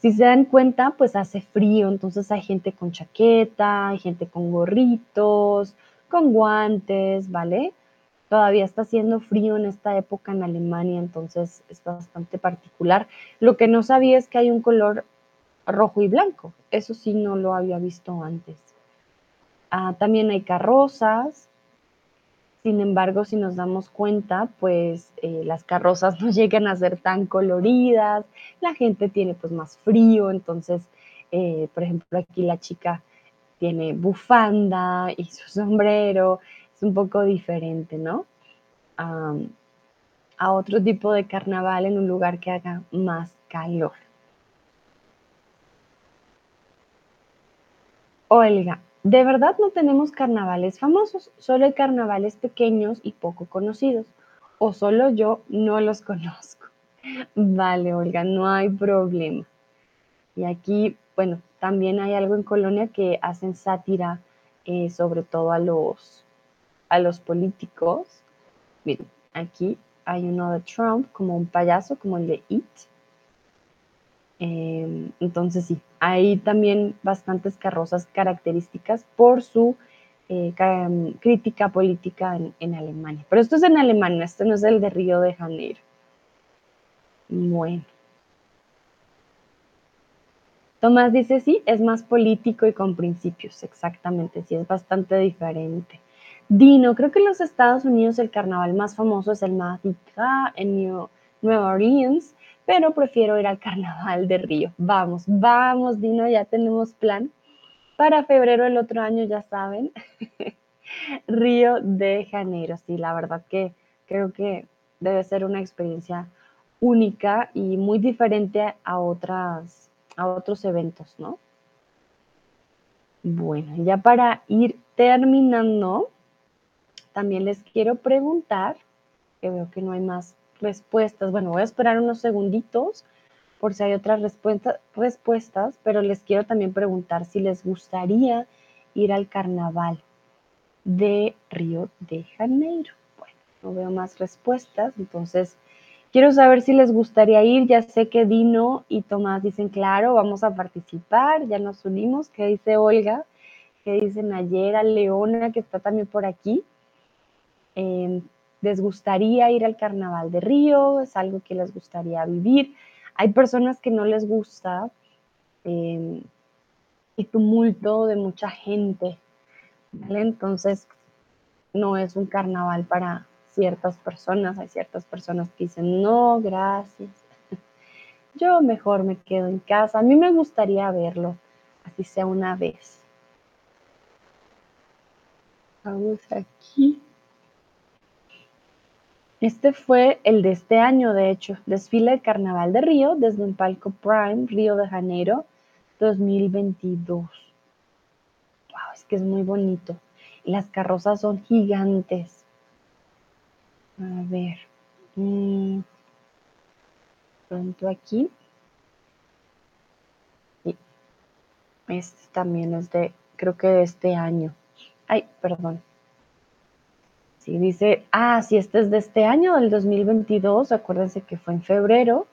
Si se dan cuenta, pues hace frío, entonces hay gente con chaqueta, hay gente con gorritos, con guantes, ¿vale? Todavía está haciendo frío en esta época en Alemania, entonces es bastante particular. Lo que no sabía es que hay un color rojo y blanco. Eso sí no lo había visto antes. Ah, también hay carrozas, sin embargo, si nos damos cuenta, pues eh, las carrozas no llegan a ser tan coloridas, la gente tiene pues más frío, entonces, eh, por ejemplo, aquí la chica tiene bufanda y su sombrero, es un poco diferente, ¿no? a otro tipo de carnaval en un lugar que haga más calor. Olga, de verdad no tenemos carnavales famosos, solo hay carnavales pequeños y poco conocidos. O solo yo no los conozco. Vale, Olga, no hay problema. Y aquí, bueno, también hay algo en Colonia que hacen sátira eh, sobre todo a los, a los políticos. Miren, aquí hay uno de Trump como un payaso, como el de It. Em, entonces sí, hay también bastantes carrozas características por su eh, crítica política en, Alemania. Pero esto es en Alemania, este no es el de Río de Janeiro. Bueno. Tomás dice, sí, es más político y con principios, exactamente, sí, es bastante diferente. Dino, creo que en los Estados Unidos el carnaval más famoso es el Mardi Gras en New, Nueva Orleans, pero prefiero ir al carnaval de Río. Vamos, vamos, Dino, ya tenemos plan. Para febrero del otro año, ya saben, Río de Janeiro. Sí, la verdad que creo que debe ser una experiencia única y muy diferente a, otras, a otros eventos, ¿no? Bueno, ya para ir terminando, también les quiero preguntar, que veo que no hay más respuestas. Bueno, voy a esperar unos segunditos por si hay otras respuestas, pero les quiero también preguntar si les gustaría ir al carnaval de Río de Janeiro. Bueno, no veo más respuestas, entonces quiero saber si les gustaría ir. Ya sé que Dino y Tomás dicen, claro, vamos a participar, ya nos unimos. ¿Qué dice Olga? ¿Qué dice Nayera, Leona, que está también por aquí? Eh, les gustaría ir al carnaval de Río, es algo que les gustaría vivir. Hay personas que no les gusta eh, el tumulto de mucha gente. Entonces, no es un carnaval para ciertas personas. Hay ciertas personas que dicen, no, gracias. Yo mejor me quedo en casa. A mí me gustaría verlo, así sea una vez. Vamos aquí. Este fue el de este año, de hecho, desfile del Carnaval de Río desde el palco Prime, Río de Janeiro, 2022. Wow, es que es muy bonito. Y las carrozas son gigantes. A ver. Mm, pronto aquí. Sí. Este también es de, creo que de este año. Ay, perdón. Sí, dice, ah, sí, este es de este año, del 2022. Acuérdense que fue en febrero.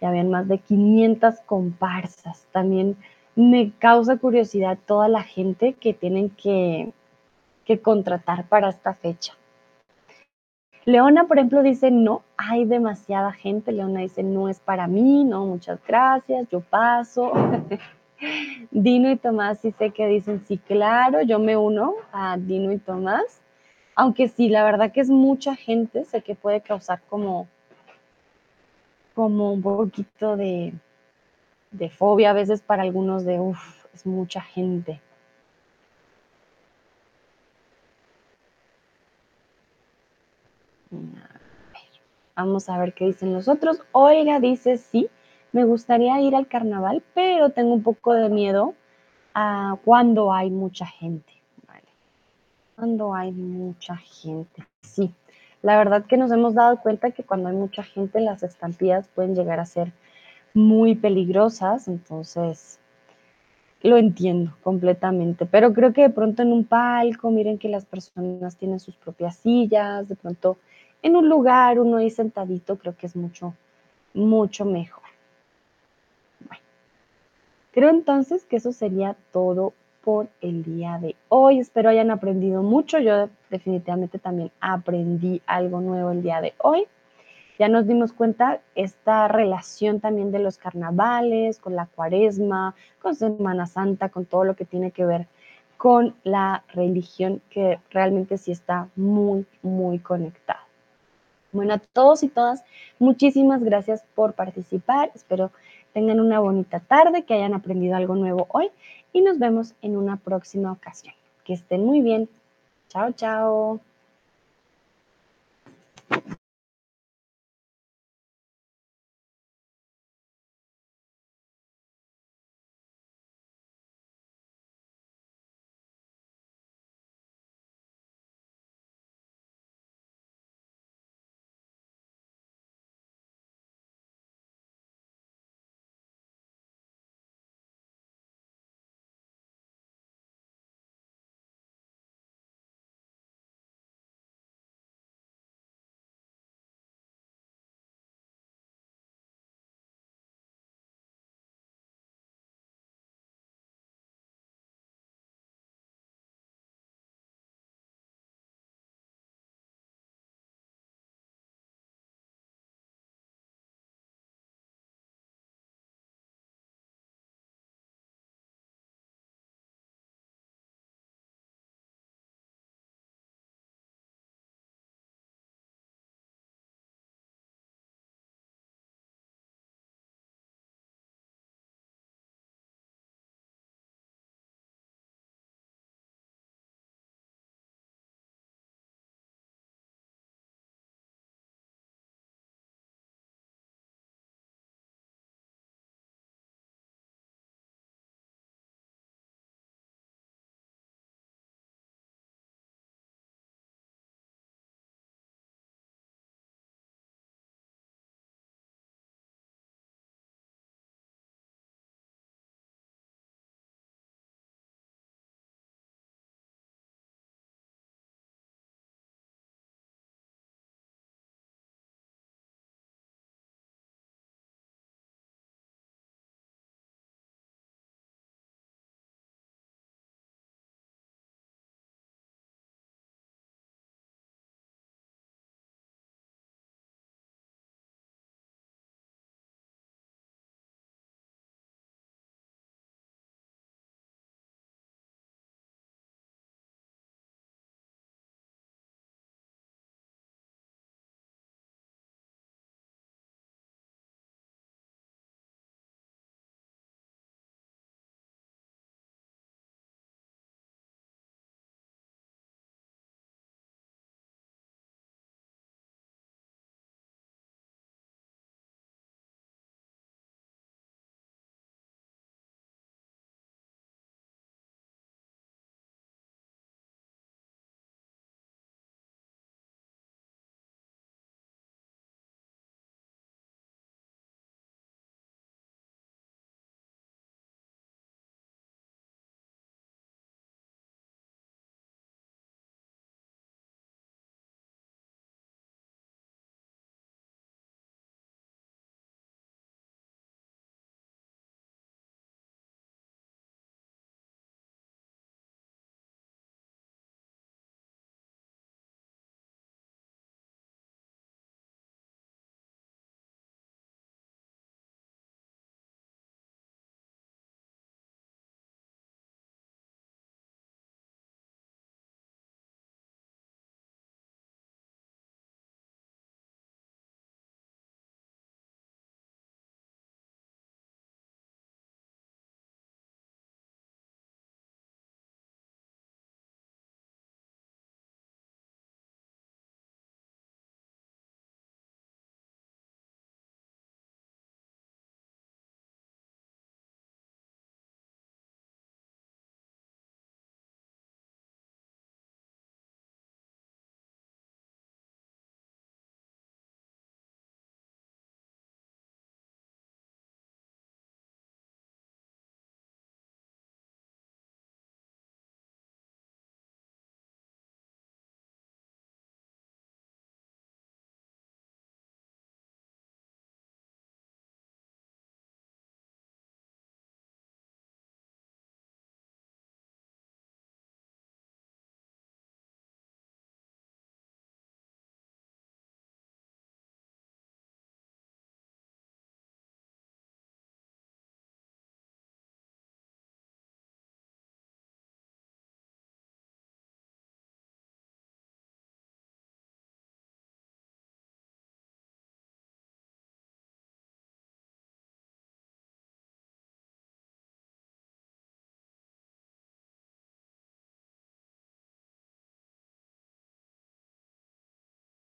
Ya habían más de 500 comparsas. También me causa curiosidad toda la gente que tienen que, que contratar para esta fecha. Leona, por ejemplo, dice, no, hay demasiada gente. Leona dice, no es para mí, no, muchas gracias, yo paso. Dino y Tomás sí sé que dicen, sí, claro, yo me uno a Dino y Tomás. Aunque sí, la verdad que es mucha gente, sé que puede causar como, como un poquito de, de fobia a veces para algunos de, uff, es mucha gente. Vamos a ver qué dicen los otros. Olga dice, sí, me gustaría ir al carnaval, pero tengo un poco de miedo a cuando hay mucha gente. Cuando hay mucha gente, sí. La verdad que nos hemos dado cuenta que cuando hay mucha gente las estampillas pueden llegar a ser muy peligrosas, entonces lo entiendo completamente, pero creo que de pronto en un palco, miren que las personas tienen sus propias sillas, de pronto en un lugar, uno ahí sentadito, creo que es mucho, mucho mejor. Bueno, creo entonces que eso sería todo por el día de hoy. Espero hayan aprendido mucho. Yo definitivamente también aprendí algo nuevo el día de hoy. Ya nos dimos cuenta esta relación también de los carnavales, con la cuaresma, con Semana Santa, con todo lo que tiene que ver con la religión, que realmente sí está muy, muy conectada. Bueno, a todos y todas, muchísimas gracias por participar. Espero tengan una bonita tarde, que hayan aprendido algo nuevo hoy y nos vemos en una próxima ocasión. Que estén muy bien. Chao, chao.